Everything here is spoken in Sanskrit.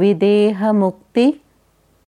विदेहमुक्ति